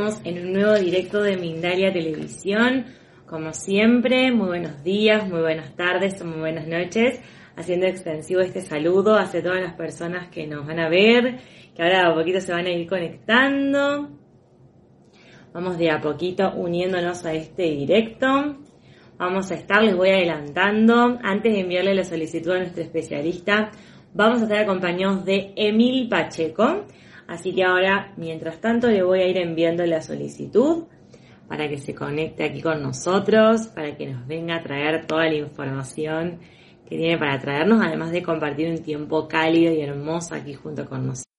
En un nuevo directo de Mindalia Televisión. Como siempre, muy buenos días, muy buenas tardes o muy buenas noches. Haciendo extensivo este saludo hacia todas las personas que nos van a ver, que ahora a poquito se van a ir conectando. Vamos de a poquito uniéndonos a este directo. Vamos a estar, les voy adelantando, antes de enviarle la solicitud a nuestro especialista, vamos a estar acompañados de Emil Pacheco. Así que ahora, mientras tanto, le voy a ir enviando la solicitud para que se conecte aquí con nosotros, para que nos venga a traer toda la información que tiene para traernos, además de compartir un tiempo cálido y hermoso aquí junto con nosotros.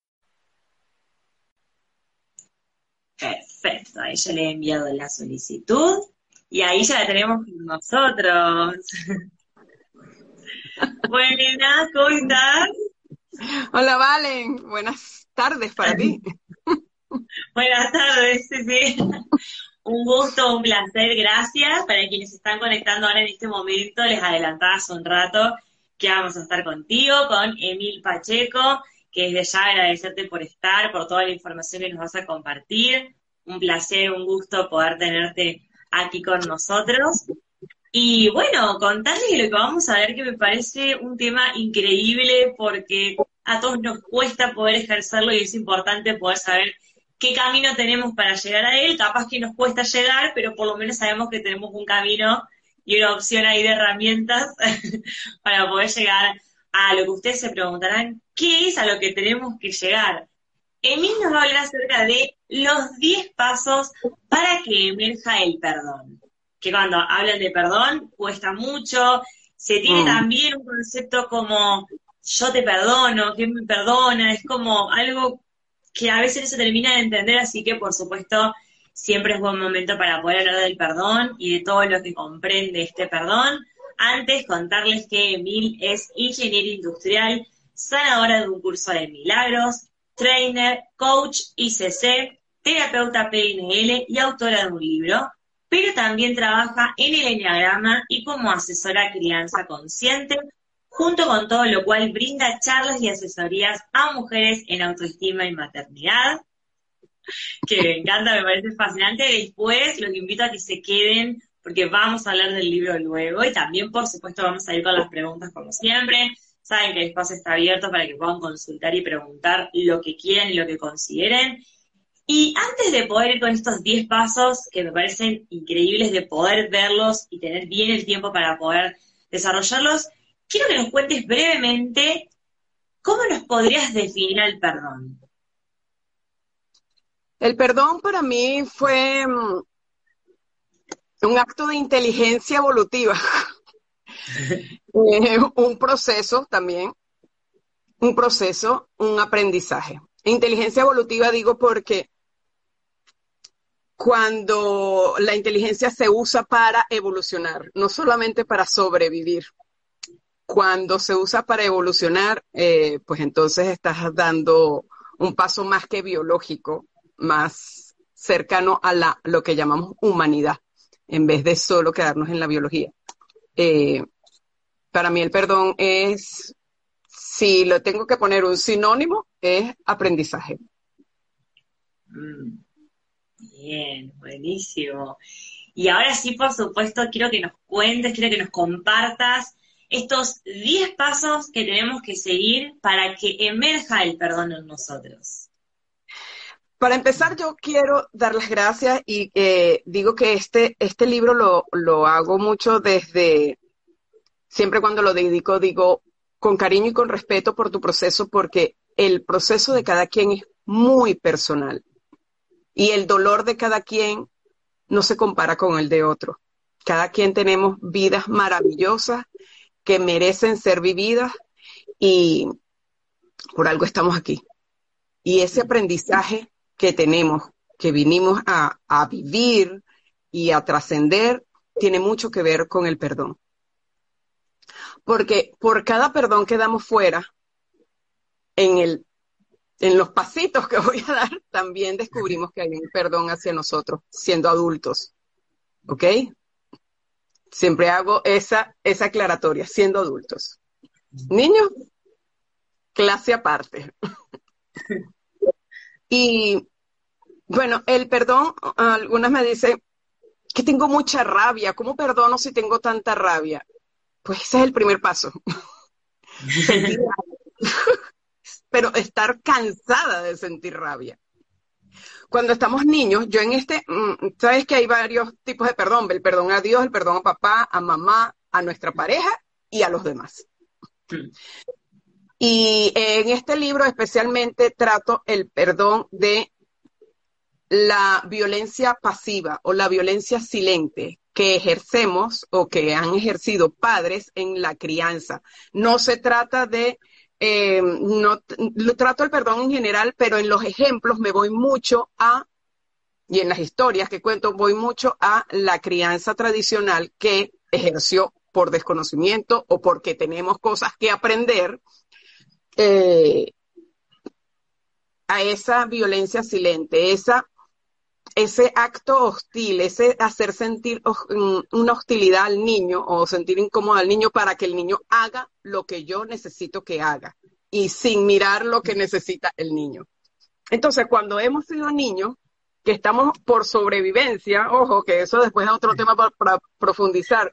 Perfecto, ahí ya le he enviado la solicitud y ahí ya la tenemos con nosotros. Buenas, ¿cómo estás? Hola, Valen. Buenas tardes para ti. Buenas tardes, sí, sí. Un gusto, un placer, gracias. Para quienes están conectando ahora en este momento, les adelantaba hace un rato que vamos a estar contigo, con Emil Pacheco, que es de ya agradecerte por estar, por toda la información que nos vas a compartir. Un placer, un gusto poder tenerte aquí con nosotros. Y bueno, contarles lo que vamos a ver que me parece un tema increíble porque a todos nos cuesta poder ejercerlo y es importante poder saber qué camino tenemos para llegar a él. Capaz que nos cuesta llegar, pero por lo menos sabemos que tenemos un camino y una opción ahí de herramientas para poder llegar a lo que ustedes se preguntarán, ¿qué es a lo que tenemos que llegar? Emil nos va a hablar acerca de los 10 pasos para que emerja el perdón. Que cuando hablan de perdón cuesta mucho, se tiene Mm. también un concepto como yo te perdono, ¿quién me perdona? Es como algo que a veces no se termina de entender, así que por supuesto siempre es buen momento para poder hablar del perdón y de todo lo que comprende este perdón. Antes contarles que Emil es ingeniero industrial, sanadora de un curso de milagros, trainer, coach ICC, terapeuta PNL y autora de un libro, pero también trabaja en el Enneagrama y como asesora crianza consciente, junto con todo lo cual brinda charlas y asesorías a mujeres en autoestima y maternidad, que me encanta, me parece fascinante. Después los invito a que se queden porque vamos a hablar del libro luego y también, por supuesto, vamos a ir con las preguntas como siempre. Saben que el espacio está abierto para que puedan consultar y preguntar lo que quieran y lo que consideren. Y antes de poder ir con estos 10 pasos que me parecen increíbles de poder verlos y tener bien el tiempo para poder desarrollarlos, quiero que nos cuentes brevemente cómo nos podrías definir al perdón. El perdón para mí fue mm, un acto de inteligencia evolutiva, Eh, un proceso también, un proceso, un aprendizaje. Inteligencia evolutiva digo porque cuando la inteligencia se usa para evolucionar, no solamente para sobrevivir. Cuando se usa para evolucionar, eh, pues entonces estás dando un paso más que biológico, más cercano a la, lo que llamamos humanidad, en vez de solo quedarnos en la biología. Eh, para mí el perdón es, si lo tengo que poner un sinónimo, es aprendizaje. Mm, Bien, buenísimo. Y ahora sí, por supuesto, quiero que nos cuentes, quiero que nos compartas estos 10 pasos que tenemos que seguir para que emerja el perdón en nosotros. Para empezar, yo quiero dar las gracias y eh, digo que este, este libro lo, lo hago mucho desde, siempre cuando lo dedico, digo con cariño y con respeto por tu proceso, porque el proceso de cada quien es muy personal. Y el dolor de cada quien no se compara con el de otro. Cada quien tenemos vidas maravillosas que merecen ser vividas y por algo estamos aquí. Y ese aprendizaje que tenemos, que vinimos a, a vivir y a trascender, tiene mucho que ver con el perdón. Porque por cada perdón que damos fuera, en, el, en los pasitos que voy a dar, también descubrimos que hay un perdón hacia nosotros, siendo adultos. ¿Ok? Siempre hago esa, esa aclaratoria, siendo adultos. Niños, clase aparte. y bueno, el perdón, algunas me dicen que tengo mucha rabia. ¿Cómo perdono si tengo tanta rabia? Pues ese es el primer paso. Pero estar cansada de sentir rabia. Cuando estamos niños, yo en este, mm, sabes que hay varios tipos de perdón, el perdón a Dios, el perdón a papá, a mamá, a nuestra pareja y a los demás. Y en este libro especialmente trato el perdón de la violencia pasiva o la violencia silente que ejercemos o que han ejercido padres en la crianza. No se trata de, eh, no, lo trato el perdón en general, pero en los ejemplos me voy mucho a, y en las historias que cuento, voy mucho a la crianza tradicional que ejerció por desconocimiento o porque tenemos cosas que aprender. Eh, a esa violencia silente, esa ese acto hostil, ese hacer sentir mm, una hostilidad al niño o sentir incómodo al niño para que el niño haga lo que yo necesito que haga y sin mirar lo que necesita el niño. Entonces, cuando hemos sido niños, que estamos por sobrevivencia, ojo, que eso después es otro tema para, para profundizar,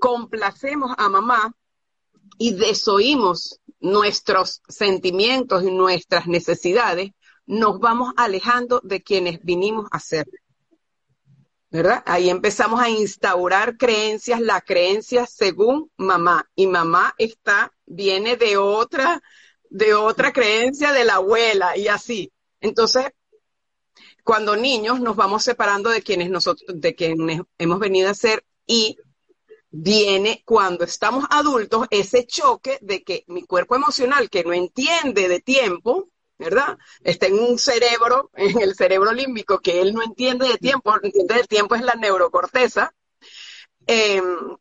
complacemos a mamá y desoímos nuestros sentimientos y nuestras necesidades, nos vamos alejando de quienes vinimos a ser. ¿Verdad? Ahí empezamos a instaurar creencias, la creencia según mamá. Y mamá está, viene de otra, de otra creencia de la abuela y así. Entonces, cuando niños nos vamos separando de quienes nosotros, de quienes hemos venido a ser y viene cuando estamos adultos ese choque de que mi cuerpo emocional que no entiende de tiempo, ¿verdad? Está en un cerebro, en el cerebro límbico, que él no entiende de tiempo, entiende de tiempo es la neurocorteza. Em,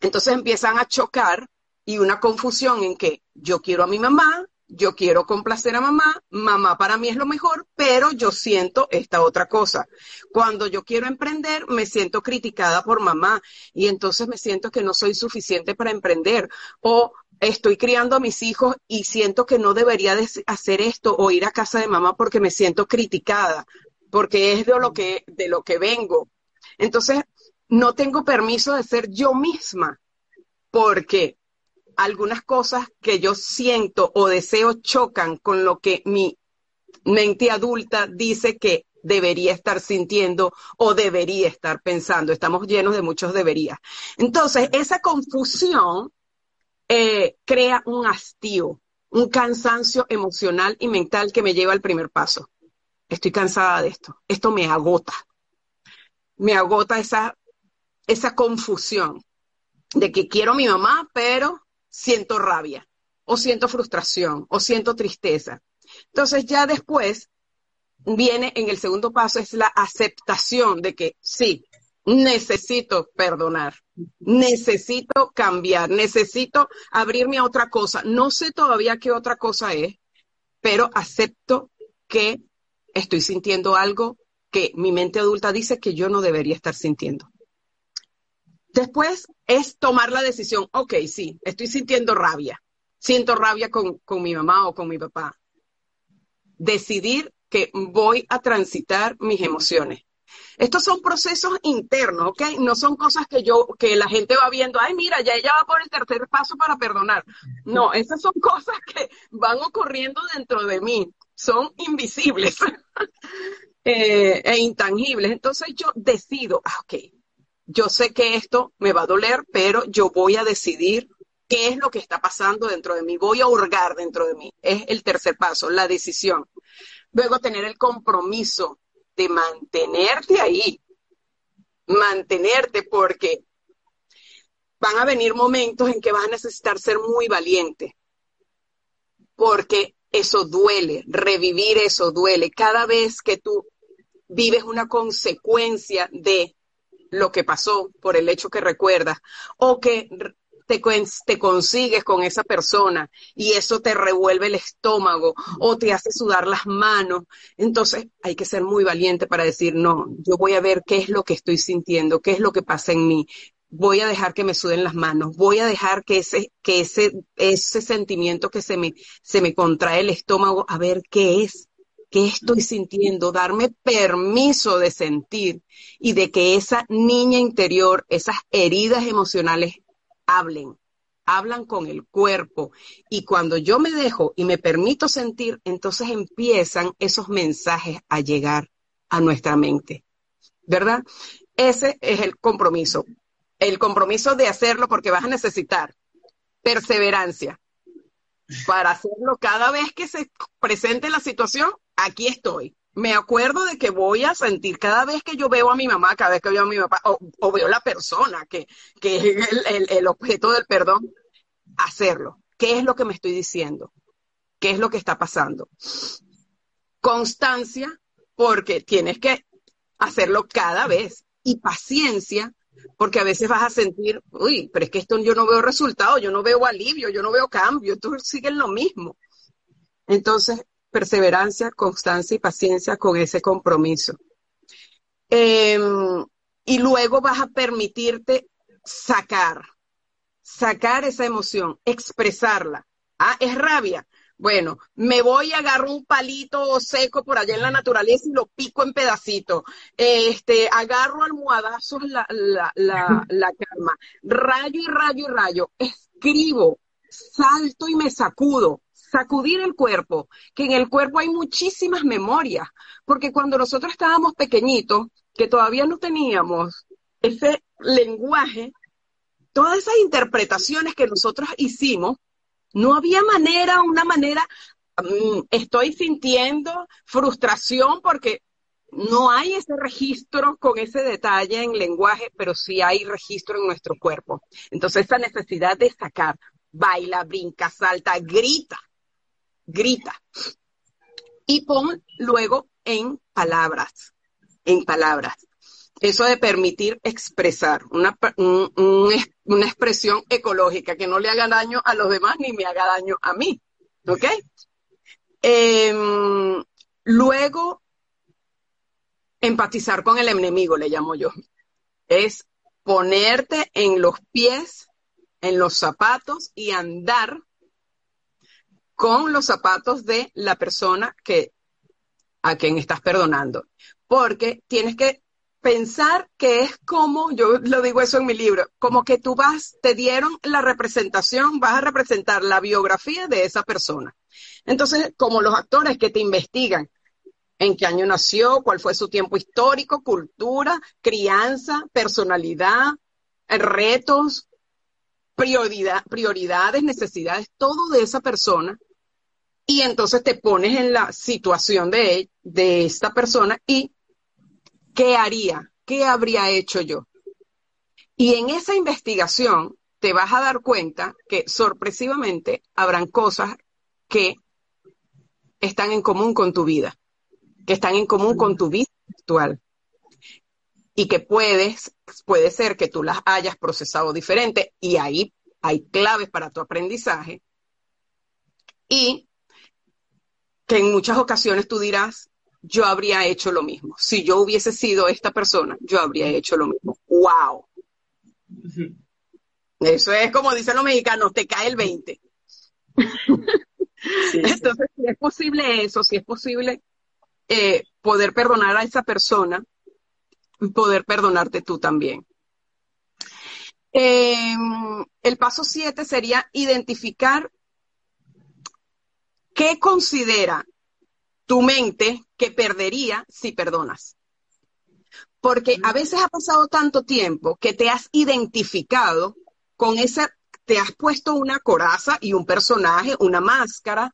entonces empiezan a chocar y una confusión en que yo quiero a mi mamá, yo quiero complacer a mamá, mamá para mí es lo mejor, pero yo siento esta otra cosa. Cuando yo quiero emprender, me siento criticada por mamá y entonces me siento que no soy suficiente para emprender. Estoy criando a mis hijos y siento que no debería hacer esto o ir a casa de mamá porque me siento criticada, porque es de lo que, de lo que vengo. Entonces, no tengo permiso de ser yo misma, porque algunas cosas que yo siento o deseo chocan con lo que mi mente adulta dice que debería estar sintiendo o debería estar pensando. Estamos llenos de muchos deberías. Entonces, esa confusión eh, crea un hastío, un cansancio emocional y mental que me lleva al primer paso. Estoy cansada de esto. Esto me agota. Me agota esa, esa confusión de que quiero a mi mamá, pero siento rabia, o siento frustración, o siento tristeza. Entonces ya después viene en el segundo paso, es la aceptación de que sí, necesito perdonar, necesito cambiar, necesito abrirme a otra cosa. No sé todavía qué otra cosa es, pero acepto que estoy sintiendo algo que mi mente adulta dice que yo no debería estar sintiendo. Después es tomar la decisión, ok, sí, estoy sintiendo rabia, siento rabia con, con mi mamá o con mi papá. Decidir que voy a transitar mis emociones estos son procesos internos, ¿ok? No son cosas que yo, que la gente va viendo, ay, mira, ya ella va por el tercer paso para perdonar. No, esas son cosas que van ocurriendo dentro de mí, son invisibles eh, e intangibles. Entonces yo decido, ah, ok, yo sé que esto me va a doler, pero yo voy a decidir qué es lo que está pasando dentro de mí, voy a hurgar dentro de mí. Es el tercer paso, la decisión. Luego tener el compromiso de mantenerte ahí, mantenerte porque van a venir momentos en que vas a necesitar ser muy valiente, porque eso duele, revivir eso duele. Cada vez que tú vives una consecuencia de lo que pasó por el hecho que recuerdas o que te, consigues con esa persona y eso te revuelve el estómago o te hace sudar las manos. Entonces hay que ser muy valiente para decir, no, yo voy a ver qué es lo que estoy sintiendo, qué es lo que pasa en mí. Voy a dejar que me suden las manos, voy a dejar que ese, que ese, ese sentimiento que se me, se me contrae el estómago, a ver qué es, qué estoy sintiendo, darme permiso de sentir y de que esa niña interior, esas heridas emocionales hablen, hablan con el cuerpo. Y cuando yo me dejo y me permito sentir, entonces empiezan esos mensajes a llegar a nuestra mente. ¿Verdad? Ese es el compromiso. El compromiso de hacerlo porque vas a necesitar perseverancia para hacerlo cada vez que se presente la situación, aquí estoy. Me acuerdo de que voy a sentir cada vez que yo veo a mi mamá, cada vez que veo a mi papá, o, veo la persona que, que es el, el objeto del perdón, hacerlo. ¿Qué es lo que me estoy diciendo? ¿Qué es lo que está pasando? Constancia, porque tienes que hacerlo cada vez. Y paciencia, porque a veces vas a sentir, uy, pero es que esto yo no veo resultado, yo no veo alivio, yo no veo cambio, tú sigues lo mismo. Entonces, perseverancia, constancia y paciencia con ese compromiso. Em, y luego vas a permitirte sacar, sacar esa emoción, expresarla. Ah, es rabia. Bueno, me voy a agarrar un palito seco por allá en la naturaleza y lo pico en pedacitos. Este, agarro almohadazos la, la, la, la calma. Rayo y rayo y rayo. Escribo, salto y me sacudo sacudir el cuerpo, que en el cuerpo hay muchísimas memorias, porque cuando nosotros estábamos pequeñitos, que todavía no teníamos ese lenguaje, todas esas interpretaciones que nosotros hicimos, no había manera, una manera, mm, estoy sintiendo frustración porque no hay ese registro con ese detalle en lenguaje, pero sí hay registro en nuestro cuerpo. Entonces, esa necesidad de sacar, baila, brinca, salta, grita, grita. Y pon luego en palabras, en palabras. Eso de permitir expresar una, una expresión ecológica que no le haga daño a los demás ni me haga daño a mí. ¿Ok? Em, luego, empatizar con el enemigo, le llamo yo. Es ponerte en los pies, en los zapatos y andar con los zapatos de la persona que a quien estás perdonando. Porque tienes que pensar que es como, yo lo digo eso en mi libro, como que tú vas, te dieron la representación, vas a representar la biografía de esa persona. Entonces, como los actores que te investigan, en qué año nació, cuál fue su tiempo histórico, cultura, crianza, personalidad, retos, prioridad, prioridades, necesidades, todo de esa persona, y entonces te pones en la situación de, de esta persona y ¿qué haría? ¿Qué habría hecho yo? Y en esa investigación te vas a dar cuenta que sorpresivamente habrán cosas que están en común con tu vida, que están en común con tu vida actual. Y que puedes, puede ser que tú las hayas procesado diferente y ahí hay claves para tu aprendizaje. Y que en muchas ocasiones tú dirás, yo habría hecho lo mismo. Si yo hubiese sido esta persona, yo habría hecho lo mismo. ¡Wow! Eso es como dicen los mexicanos, te cae el 20. Entonces, si es posible eso, si es posible eh, poder perdonar a esa persona, poder perdonarte tú también. Em, el paso 7 sería identificar ¿Qué considera tu mente que perdería si perdonas? Porque a veces ha pasado tanto tiempo que te has identificado con esa, te has puesto una coraza y un personaje, una máscara,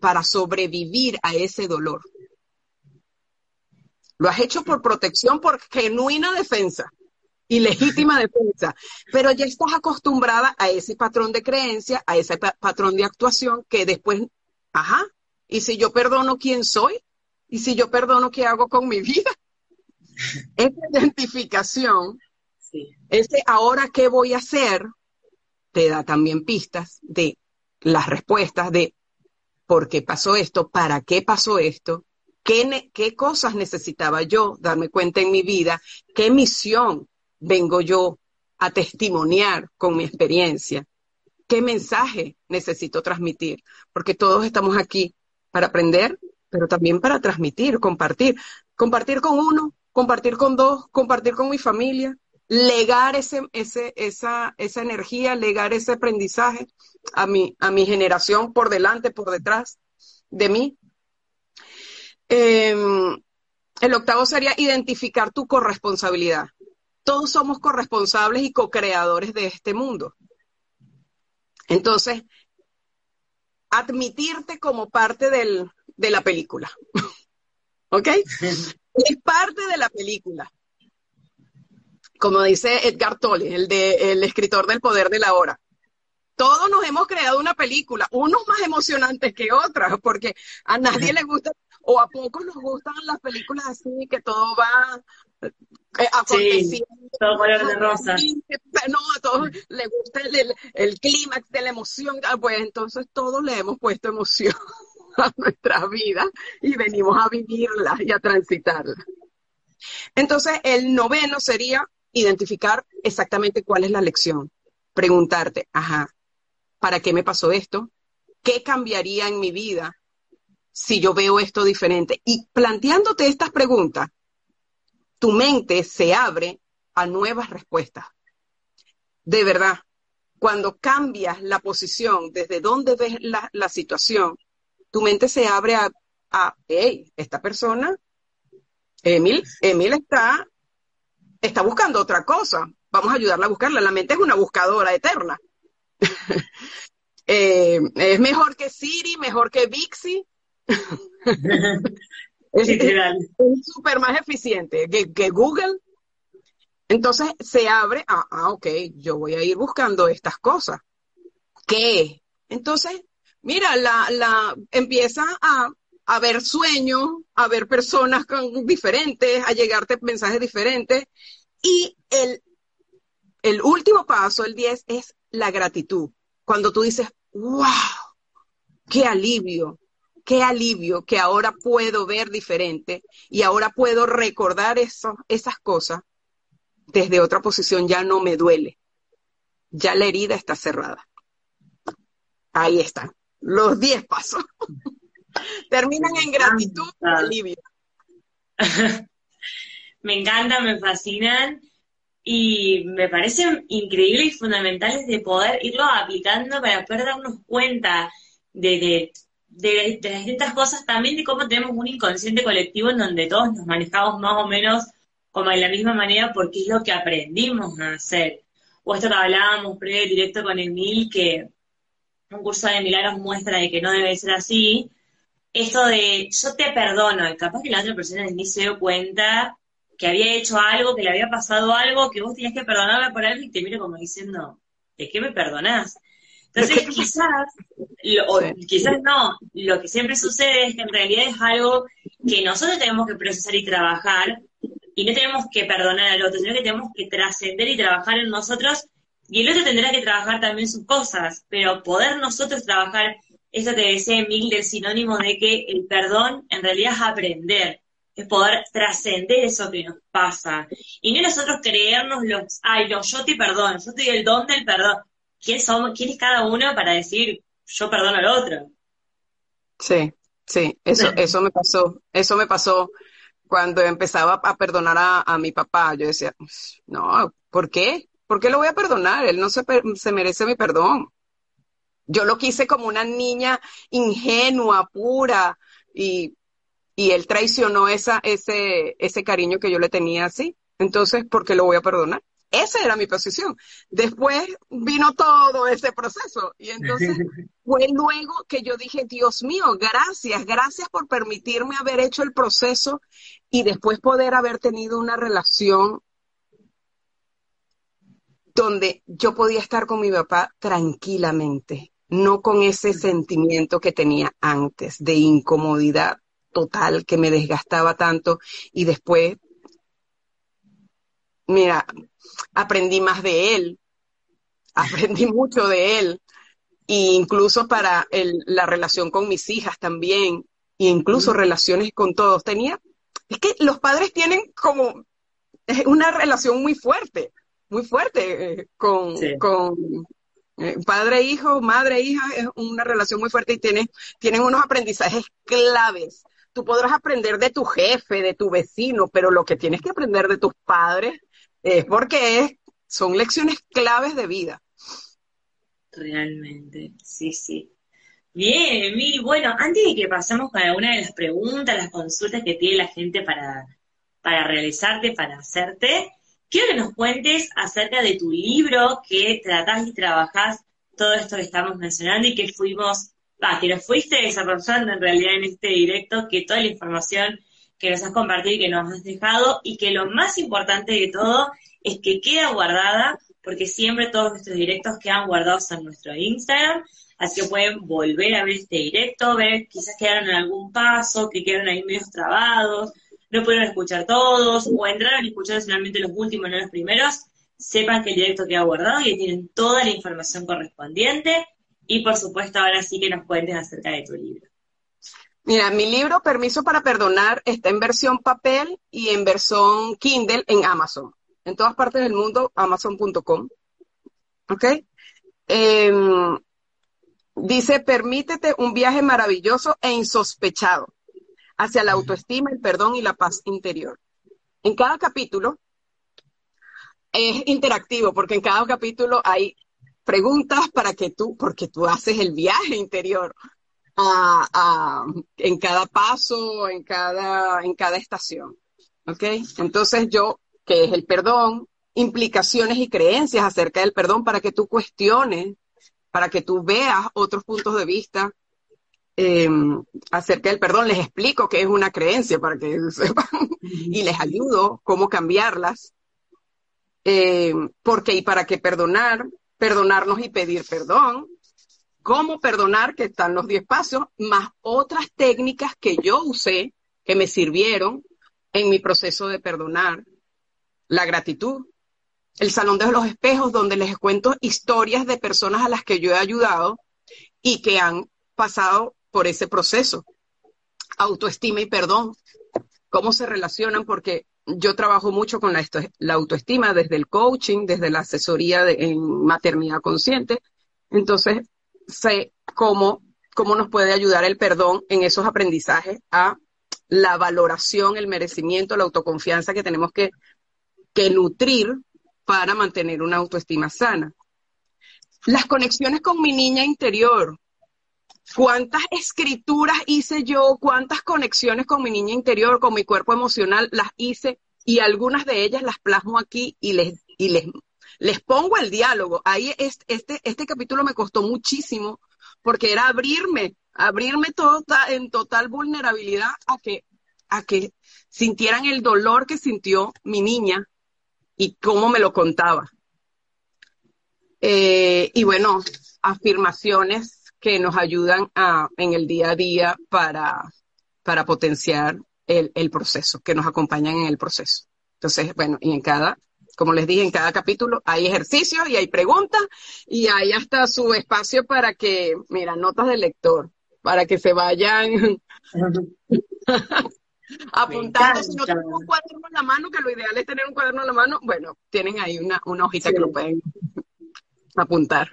para sobrevivir a ese dolor. Lo has hecho por protección, por genuina defensa y legítima defensa, pero ya estás acostumbrada a ese patrón de creencia, a ese patrón de actuación que después, ajá, y si yo perdono quién soy, y si yo perdono qué hago con mi vida. Esa identificación, ese ahora qué voy a hacer, te da también pistas de las respuestas de por qué pasó esto, para qué pasó esto, qué, qué cosas necesitaba yo darme cuenta en mi vida, qué misión vengo yo a testimoniar con mi experiencia? ¿Qué mensaje necesito transmitir? Porque todos estamos aquí para aprender, pero también para transmitir, compartir. Compartir con uno, compartir con dos, compartir con mi familia, legar ese, ese, esa, esa energía, legar ese aprendizaje a mi, a mi generación por delante, por detrás de mí. Em, el octavo sería identificar tu corresponsabilidad todos somos corresponsables y co-creadores de este mundo. Entonces, admitirte como parte del, de la película. ¿Ok? Es parte de la película. Como dice Edgar Tolle, el, de, el escritor del poder de la hora. Todos nos hemos creado una película, unos más emocionantes que otras, porque a nadie le gusta, o a pocos nos gustan las películas así, que todo va Sí, todo color de rosa. No, a todos les gusta el, el, clímax de la emoción. Ah, pues entonces todos le hemos puesto emoción a nuestra vida y venimos a vivirla y a transitarla. Entonces, el noveno sería identificar exactamente cuál es la lección. Preguntarte, ajá, ¿para qué me pasó esto? ¿Qué cambiaría en mi vida si yo veo esto diferente? Y planteándote estas preguntas, tu mente se abre a nuevas respuestas. De verdad, cuando cambias la posición desde donde ves la, situación, tu mente se abre a, a, hey, esta persona, Emil, Emil está, está buscando otra cosa. Vamos a ayudarla a buscarla. La mente es una buscadora eterna. Eh, es mejor que Siri, mejor que Bixi. Es súper más eficiente que, Google. Entonces se abre, ah, ah, ok, yo voy a ir buscando estas cosas. ¿Qué? Entonces, mira, la, la empieza a, a ver sueños, a ver personas con, diferentes, a llegarte mensajes diferentes. Y el, el último paso, el 10, es la gratitud. Cuando tú dices, wow, qué alivio, qué alivio que ahora puedo ver diferente y ahora puedo recordar eso, esas cosas desde otra posición, ya no me duele. Ya la herida está cerrada. Ahí están, los 10 pasos. Terminan en gratitud y alivio. me encantan, me fascinan y me parecen increíbles y fundamentales de poder irlo aplicando para poder darnos cuenta de, de, las distintas cosas, también de cómo tenemos un inconsciente colectivo en donde todos nos manejamos más o menos como de la misma manera porque es lo que aprendimos a hacer. O esto que hablábamos previo directo con Emil, que un curso de milagros muestra de que no debe ser así, esto de yo te perdono, y capaz que la otra persona ni se dio cuenta que había hecho algo, que le había pasado algo, que vos tenías que perdonarla por algo y te mira como diciendo, ¿de qué me perdonás? Entonces, quizás, o quizás no, lo que siempre sucede es que en realidad es algo que nosotros tenemos que procesar y trabajar, y no tenemos que perdonar al otro, sino que tenemos que trascender y trabajar en nosotros, y el otro tendrá que trabajar también sus cosas, pero poder nosotros trabajar, eso que decía Emil, del sinónimo de que el perdón en realidad es aprender, es poder trascender eso que nos pasa, y no nosotros creernos los, ay, no, yo te perdono, yo te doy el don del perdón, quién somos, quién es cada uno para decir yo perdono al otro. Sí, sí, eso, eso me pasó, eso me pasó cuando empezaba a perdonar a, mi papá. Yo decía, no, ¿por qué? ¿Por qué lo voy a perdonar? Él no se, se merece mi perdón. Yo lo quise como una niña ingenua, pura, y, y él traicionó esa, ese, ese cariño que yo le tenía así. Entonces, ¿por qué lo voy a perdonar? Esa era mi posición. Después vino todo ese proceso y entonces fue luego que yo dije, Dios mío, gracias, gracias por permitirme haber hecho el proceso y después poder haber tenido una relación donde yo podía estar con mi papá tranquilamente, no con ese sentimiento que tenía antes de incomodidad total que me desgastaba tanto y después, mira, aprendí más de él, aprendí mucho de él, e incluso para la relación con mis hijas también, e incluso relaciones con todos. Tenía, es que los padres tienen como una relación muy fuerte muy fuerte eh, con, con eh, padre, hijo, madre, hija, es una relación muy fuerte y tiene, tienen unos aprendizajes claves. Tú podrás aprender de tu jefe, de tu vecino, pero lo que tienes que aprender de tus padres es porque son lecciones claves de vida. Realmente, sí, sí. Bien, Miri, bueno, antes de que pasemos con alguna de las preguntas, las consultas que tiene la gente para, para realizarte, para hacerte, Quiero que nos cuentes acerca de tu libro que tratás y trabajás todo esto que estamos mencionando y que fuimos, ah, que nos fuiste desarrollando en realidad en este directo, que toda la información que nos has compartido y que nos has dejado y que lo más importante de todo es que queda guardada porque siempre todos nuestros directos quedan guardados en nuestro Instagram, así que pueden volver a ver este directo, ver quizás quedaron en algún paso, que quedaron ahí medios trabados, no pudieron escuchar todos o entraron y escucharon solamente los últimos, no los primeros, sepan que el directo queda guardado y tienen toda la información correspondiente. Y por supuesto, ahora sí que nos cuentes acerca de tu libro. Mira, mi libro Permiso para Perdonar está en versión papel y en versión Kindle en Amazon. En todas partes del mundo, amazon.com. ¿Ok? Em, dice, permítete un viaje maravilloso e insospechado hacia la autoestima, el perdón y la paz interior. En cada capítulo es interactivo porque en cada capítulo hay preguntas para que tú, porque tú haces el viaje interior en cada paso, en cada, en cada estación. ¿Ok? Entonces yo, que es el perdón, implicaciones y creencias acerca del perdón para que tú cuestiones, para que tú veas otros puntos de vista, Em, acerca del perdón, les explico qué es una creencia para que sepan y les ayudo cómo cambiarlas. Eh, porque y para qué perdonar, perdonarnos y pedir perdón, cómo perdonar, que están los diez pasos, más otras técnicas que yo usé, que me sirvieron en mi proceso de perdonar, la gratitud, el salón de los espejos, donde les cuento historias de personas a las que yo he ayudado y que han pasado por ese proceso. Autoestima y perdón, cómo se relacionan, porque yo trabajo mucho con la, la autoestima desde el coaching, desde la asesoría de, en maternidad consciente. Entonces, sé cómo, cómo nos puede ayudar el perdón en esos aprendizajes a la valoración, el merecimiento, la autoconfianza que tenemos que, que nutrir para mantener una autoestima sana. Las conexiones con mi niña interior, cuántas escrituras hice yo, cuántas conexiones con mi niña interior, con mi cuerpo emocional, las hice y algunas de ellas las plasmo aquí y les, y les, les pongo el diálogo. Ahí este, este, este capítulo me costó muchísimo porque era abrirme, abrirme tota, en total vulnerabilidad a que, a que sintieran el dolor que sintió mi niña y cómo me lo contaba. Eh, y bueno, afirmaciones que nos ayudan a, en el día a día para, para potenciar el, el proceso, que nos acompañan en el proceso. Entonces, bueno, y en cada, como les dije, en cada capítulo hay ejercicios y hay preguntas y hay hasta su espacio para que, mira, notas del lector, para que se vayan apuntando. Si no tienen un cuaderno en la mano, que lo ideal es tener un cuaderno en la mano, bueno, tienen ahí una, una hojita que lo pueden apuntar.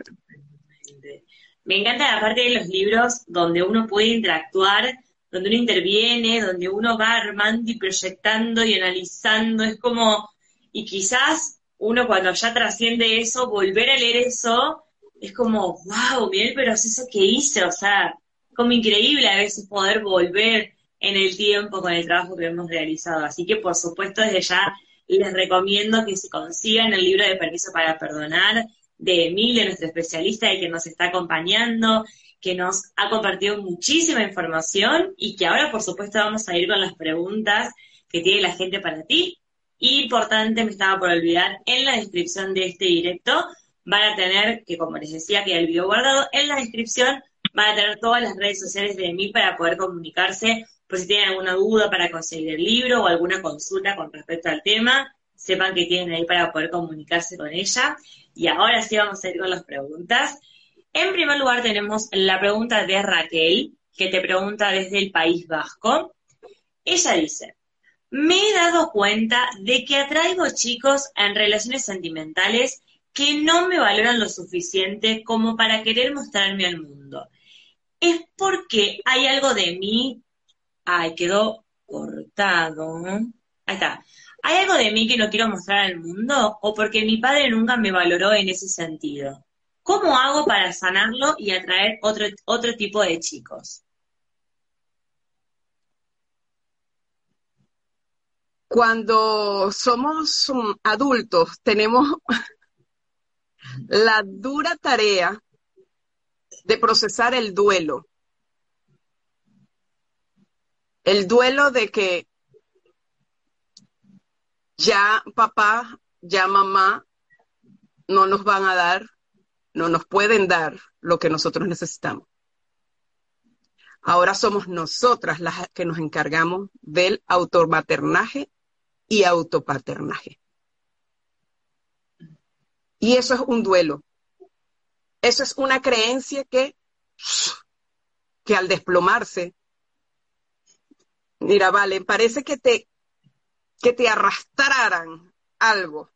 Me encanta la parte de los libros donde uno puede interactuar, donde uno interviene, donde uno va armando y proyectando y analizando. Es como, y quizás uno cuando ya trasciende eso, volver a leer eso, es como, wow, bien pero es eso que hice, o sea, como increíble a veces poder volver en el tiempo con el trabajo que hemos realizado. Así que, por supuesto, desde ya les recomiendo que se consigan el libro de Permiso para Perdonar de Emilia, nuestra especialista y que nos está acompañando, que nos ha compartido muchísima información y que ahora, por supuesto, vamos a ir con las preguntas que tiene la gente para ti. Importante, me estaba por olvidar, en la descripción de este directo van a tener, que como les decía, que el video guardado, en la descripción van a tener todas las redes sociales de mí para poder comunicarse por si tienen alguna duda para conseguir el libro o alguna consulta con respecto al tema, sepan que tienen ahí para poder comunicarse con ella. Y ahora sí vamos a ir con las preguntas. En primer lugar tenemos la pregunta de Raquel, que te pregunta desde el País Vasco. Ella dice, me he dado cuenta de que atraigo chicos en relaciones sentimentales que no me valoran lo suficiente como para querer mostrarme al mundo. ¿Es porque hay algo de mí Ay, quedó cortado. Ahí está. ¿Hay algo de mí que no quiero mostrar al mundo o porque mi padre nunca me valoró en ese sentido? ¿Cómo hago para sanarlo y atraer otro, otro tipo de chicos? Cuando somos adultos tenemos la dura tarea de procesar el duelo el duelo de que ya papá, ya mamá no nos van a dar, no nos pueden dar lo que nosotros necesitamos. Ahora somos nosotras las que nos encargamos del automaternaje y autopaternaje. Y eso es un duelo. Eso es una creencia que, que al desplomarse Mira, vale, parece que te, que te arrastraran algo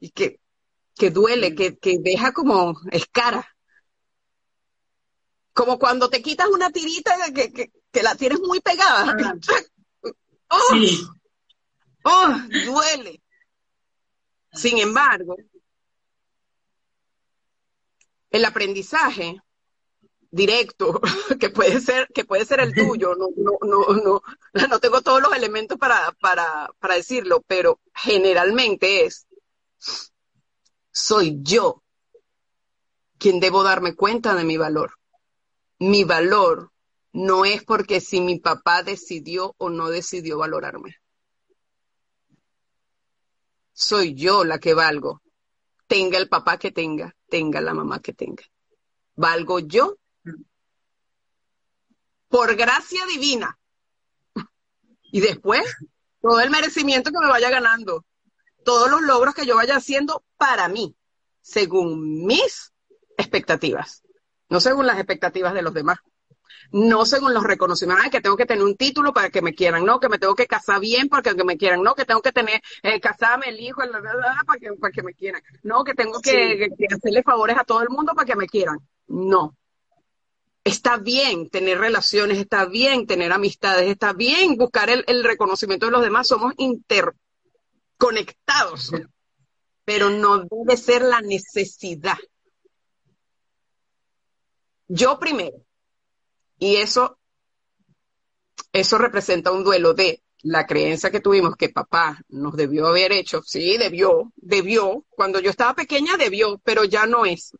y que, que duele, que, que deja como escara. Como cuando te quitas una tirita que, que, que la tienes muy pegada. Ah. ¡Oh! Duele. Sin embargo, el aprendizaje directo, que puede ser, que puede ser el tuyo, no, no, no, no, no tengo todos los elementos para, para, para decirlo, pero generalmente es, soy yo quien debo darme cuenta de mi valor. Mi valor no es porque si mi papá decidió o no decidió valorarme. Soy yo la que valgo. Tenga el papá que tenga, tenga la mamá que tenga. Valgo yo por gracia divina. Y después, todo el merecimiento que me vaya ganando, todos los logros que yo vaya haciendo para mí, según mis expectativas, no según las expectativas de los demás, no según los reconocimientos, que tengo que tener un título para que me quieran, no, que me tengo que casar bien para que me quieran, no, que tengo que tener, eh, casarme el hijo, para que, para que me quieran, no, que tengo que hacerle favores a todo el mundo para que me quieran. No, está bien tener relaciones, está bien tener amistades, está bien buscar el, reconocimiento de los demás, somos interconectados, pero no debe ser la necesidad. Yo primero, y eso, eso representa un duelo de la creencia que tuvimos que papá nos debió haber hecho, sí, debió, debió, cuando yo estaba pequeña debió, pero ya no es,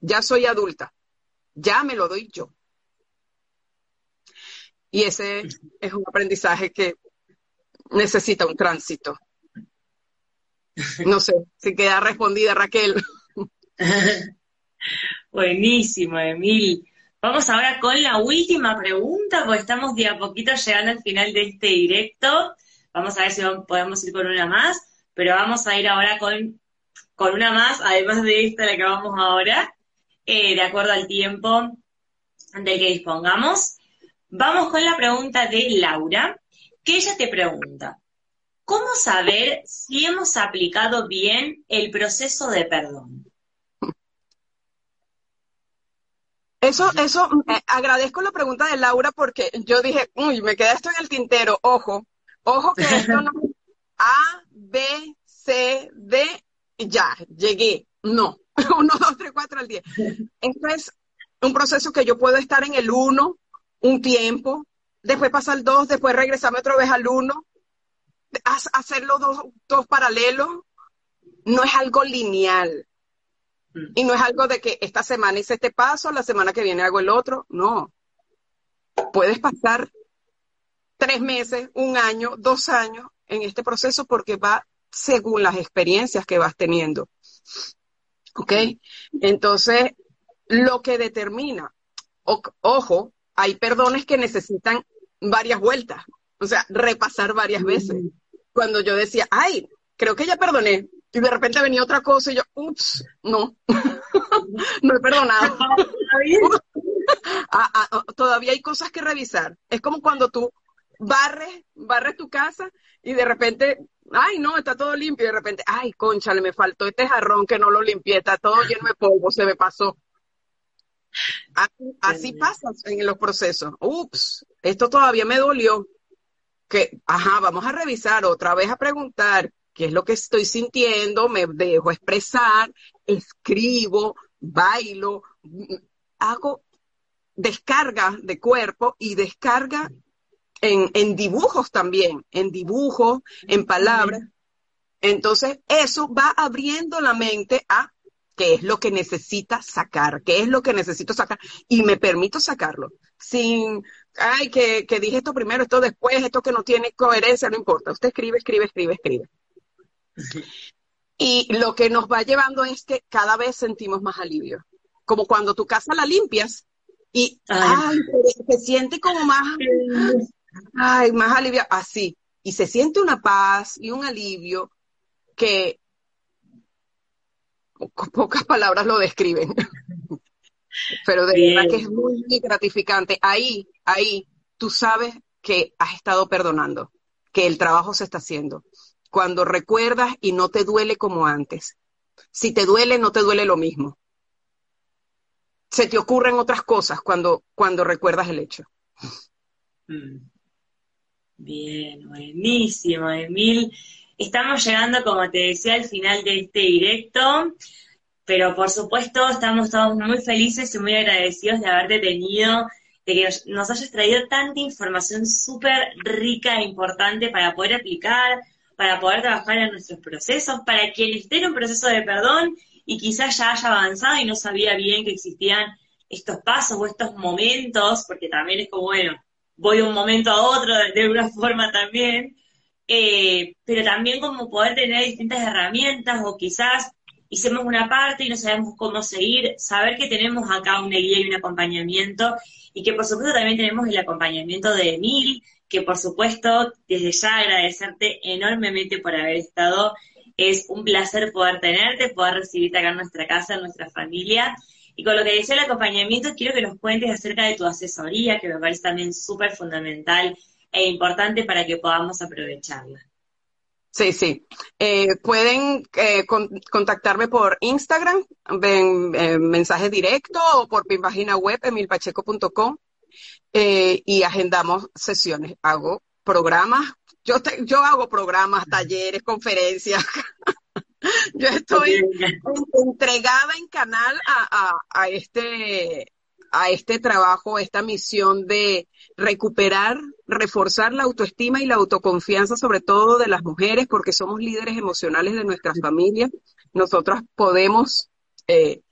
ya soy adulta ya me lo doy yo. Y ese es un aprendizaje que necesita un tránsito. No sé si queda respondida Raquel. Buenísimo, Emil. Vamos ahora con la última pregunta, porque estamos de a poquito llegando al final de este directo. Vamos a ver si podemos ir con una más, pero vamos a ir ahora con, con una más, además de esta, la que vamos ahora. Eh, de acuerdo al tiempo del que dispongamos. Vamos con la pregunta de Laura, que ella te pregunta, ¿cómo saber si hemos aplicado bien el proceso de perdón? Eso, eso, eh, agradezco la pregunta de Laura porque yo dije, uy, me queda esto en el tintero, ojo, ojo que esto no A, B, C, D, ya, llegué. No, uno, dos, tres, cuatro al diez. Esto es un proceso que yo puedo estar en el uno un tiempo, después pasa al dos, después regresarme otra vez al uno, hacerlo dos, dos paralelos no es algo lineal. Mm. Y no es algo de que esta semana hice este paso, la semana que viene hago el otro. No. Puedes pasar tres meses, un año, dos años en este proceso porque va según las experiencias que vas teniendo. ¿Ok? Entonces, lo que determina, ojo, hay perdones que necesitan varias vueltas, o sea, repasar varias veces. Cuando yo decía, ay, creo que ya perdoné, y de repente venía otra cosa y yo, ups, no, no he perdonado. Ah, ah, oh, todavía hay cosas que revisar. Es como cuando tú barres, barres tu casa y de repente, ay, no, está todo limpio. Y de repente, ay, conchale, me faltó este jarrón que no lo limpié, está todo lleno de polvo, se me pasó. Así, pasa en los procesos. Ups, esto todavía me dolió. Que, ajá, vamos a revisar otra vez a preguntar qué es lo que estoy sintiendo, me dejo expresar, escribo, bailo, hago descarga de cuerpo y descarga en, dibujos también, en dibujos, en palabras. Entonces, eso va abriendo la mente a qué es lo que necesita sacar, qué es lo que necesito sacar, y me permito sacarlo, sin, ay, que, que dije esto primero, esto después, esto que no tiene coherencia, no importa, usted escribe, escribe, escribe, escribe. Y lo que nos va llevando es que cada vez sentimos más alivio, como cuando tu casa la limpias y ay, se, siente como más, ay, más alivio, así, y se siente una paz y un alivio que pocas palabras lo describen. Pero de verdad que es muy, gratificante. Ahí, ahí, tú sabes que has estado perdonando, que el trabajo se está haciendo. Cuando recuerdas y no te duele como antes. Si te duele, no te duele lo mismo. Se te ocurren otras cosas cuando, cuando recuerdas el hecho. Mm. Bien, buenísimo, Emil. Estamos llegando, como te decía, al final de este directo, pero por supuesto estamos todos muy felices y muy agradecidos de haberte tenido, de que nos hayas traído tanta información súper rica e importante para poder aplicar, para poder trabajar en nuestros procesos, para quien esté en un proceso de perdón y quizás ya haya avanzado y no sabía bien que existían estos pasos o estos momentos, porque también es como, bueno, voy de un momento a otro de, alguna forma también, eh, pero también como poder tener distintas herramientas o quizás hicimos una parte y no sabemos cómo seguir, saber que tenemos acá una guía y un acompañamiento y que por supuesto también tenemos el acompañamiento de Emil, que por supuesto desde ya agradecerte enormemente por haber estado. Es un placer poder tenerte, poder recibirte acá en nuestra casa, en nuestra familia. Y con lo que decía el acompañamiento, quiero que nos cuentes acerca de tu asesoría, que me parece también súper fundamental e importante para que podamos aprovecharla. Sí, sí. Eh, pueden eh, contactarme por Instagram, ven eh, mensaje directo o por mi página web, emilpacheco.com, y agendamos sesiones. Hago programas, yo, yo hago programas, talleres, conferencias. yo estoy entregada en canal a este a este trabajo, a esta misión de recuperar, reforzar la autoestima y la autoconfianza, sobre todo de las mujeres, porque somos líderes emocionales de nuestras familias. Nosotras podemos eh,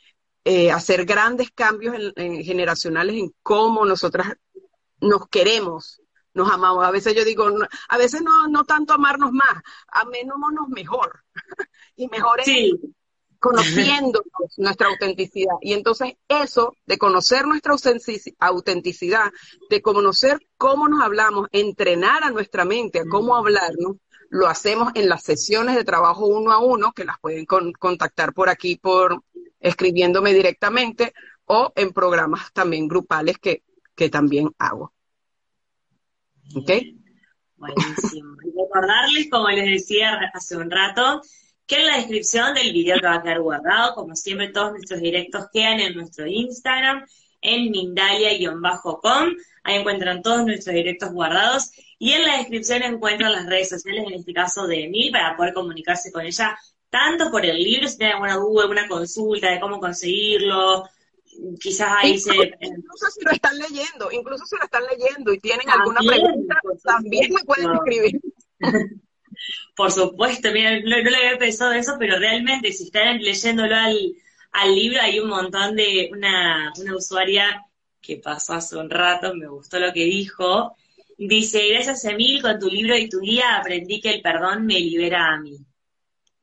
eh, hacer grandes cambios generacionales en cómo nosotras nos queremos, nos amamos. A veces yo digo, a veces no, no tanto amarnos más, amémonos mejor. y mejor es conociendo nuestra autenticidad. Y entonces eso de conocer nuestra autenticidad, de conocer cómo nos hablamos, entrenar a nuestra mente a cómo hablarnos, lo hacemos en las sesiones de trabajo uno a uno, que las pueden contactar por aquí, por escribiéndome directamente, o en programas también grupales que, que también hago. ¿Ok? Buenísimo. recordarles, como les decía hace un rato, que en la descripción del video que va a quedar guardado, como siempre todos nuestros directos quedan en nuestro Instagram, en mindalia-com, ahí encuentran todos nuestros directos guardados, y en la descripción encuentran las redes sociales, en este caso de mí, para poder comunicarse con ella, tanto por el libro, si tienen alguna duda, alguna consulta de cómo conseguirlo, quizás ahí se... Incluso si lo están leyendo, incluso si lo están leyendo y tienen alguna pregunta, también me pueden escribir. Por supuesto, mira, no, no le había pensado eso, pero realmente si están leyéndolo al, al libro hay un montón de una, una usuaria que pasó hace un rato, me gustó lo que dijo. Dice, gracias Emil, con tu libro y tu guía aprendí que el perdón me libera a mí.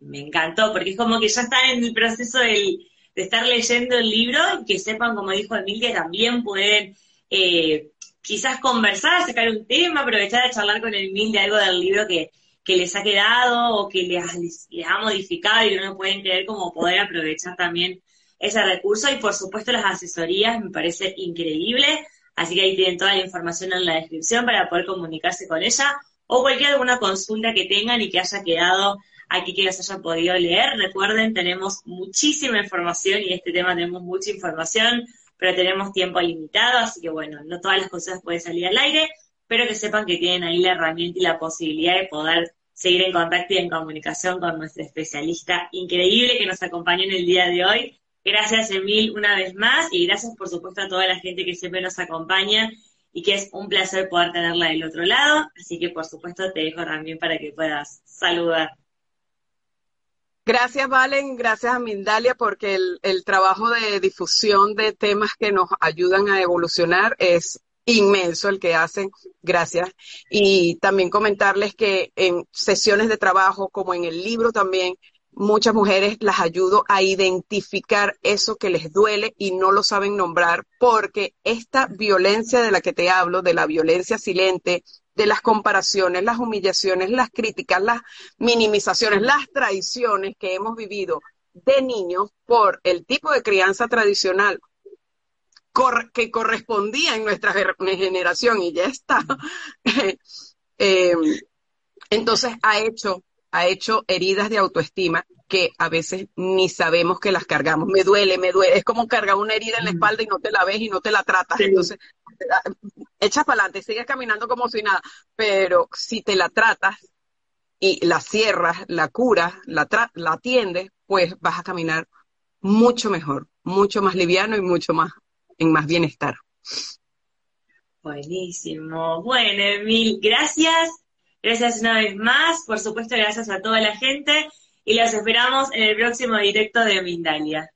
Me encantó, porque es como que ya están en el proceso de estar leyendo el libro y que sepan, como dijo Emil, que también pueden eh, quizás conversar, sacar un tema, aprovechar de charlar con Emil de algo del libro que, que les ha quedado o que les, les, ha modificado y no pueden creer como poder aprovechar también ese recurso. Y por supuesto las asesorías me parece increíble, así que ahí tienen toda la información en la descripción para poder comunicarse con ella o cualquier alguna consulta que tengan y que haya quedado aquí que les haya podido leer. Recuerden, tenemos muchísima información y este tema tenemos mucha información, pero tenemos tiempo limitado, así que bueno, no todas las cosas pueden salir al aire, pero que sepan que tienen ahí la herramienta y la posibilidad de poder seguir en contacto y en comunicación con nuestra especialista increíble que nos acompañó en el día de hoy, Gracias, Emil, una vez más, y gracias, por supuesto, a toda la gente que siempre nos acompaña y que es un placer poder tenerla del otro lado. Así que, por supuesto, te dejo también para que puedas saludar. Gracias, Valen, gracias a Mindalia, porque el, trabajo de difusión de temas que nos ayudan a evolucionar es inmenso el que hacen. Gracias. Y también comentarles que en sesiones de trabajo, como en el libro también, muchas mujeres las ayudo a identificar eso que les duele y no lo saben nombrar porque esta violencia de la que te hablo, de la violencia silente, de las comparaciones, las humillaciones, las críticas, las minimizaciones, las traiciones que hemos vivido de niños por el tipo de crianza tradicional que correspondía en nuestra generación y ya está. Eh, entonces ha hecho ha hecho heridas de autoestima que a veces ni sabemos que las cargamos. Me duele, me duele. Es como cargar una herida en la espalda y no te la ves y no te la tratas. Entonces, echas para adelante, sigues caminando como si nada. Pero si te la tratas y la cierras, la curas, la, la atiendes, pues vas a caminar mucho mejor, mucho más liviano y mucho más en más bienestar. Buenísimo. Bueno, mil gracias. Gracias una vez más, por supuesto, gracias a toda la gente y los esperamos en el próximo directo de Mindalia.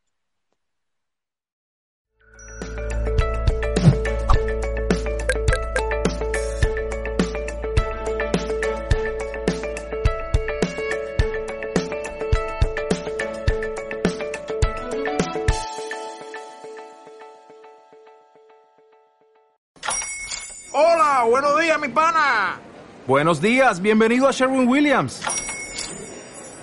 Hola, buenos días, mi pana. Buenos días, bienvenido a Sherwin Williams.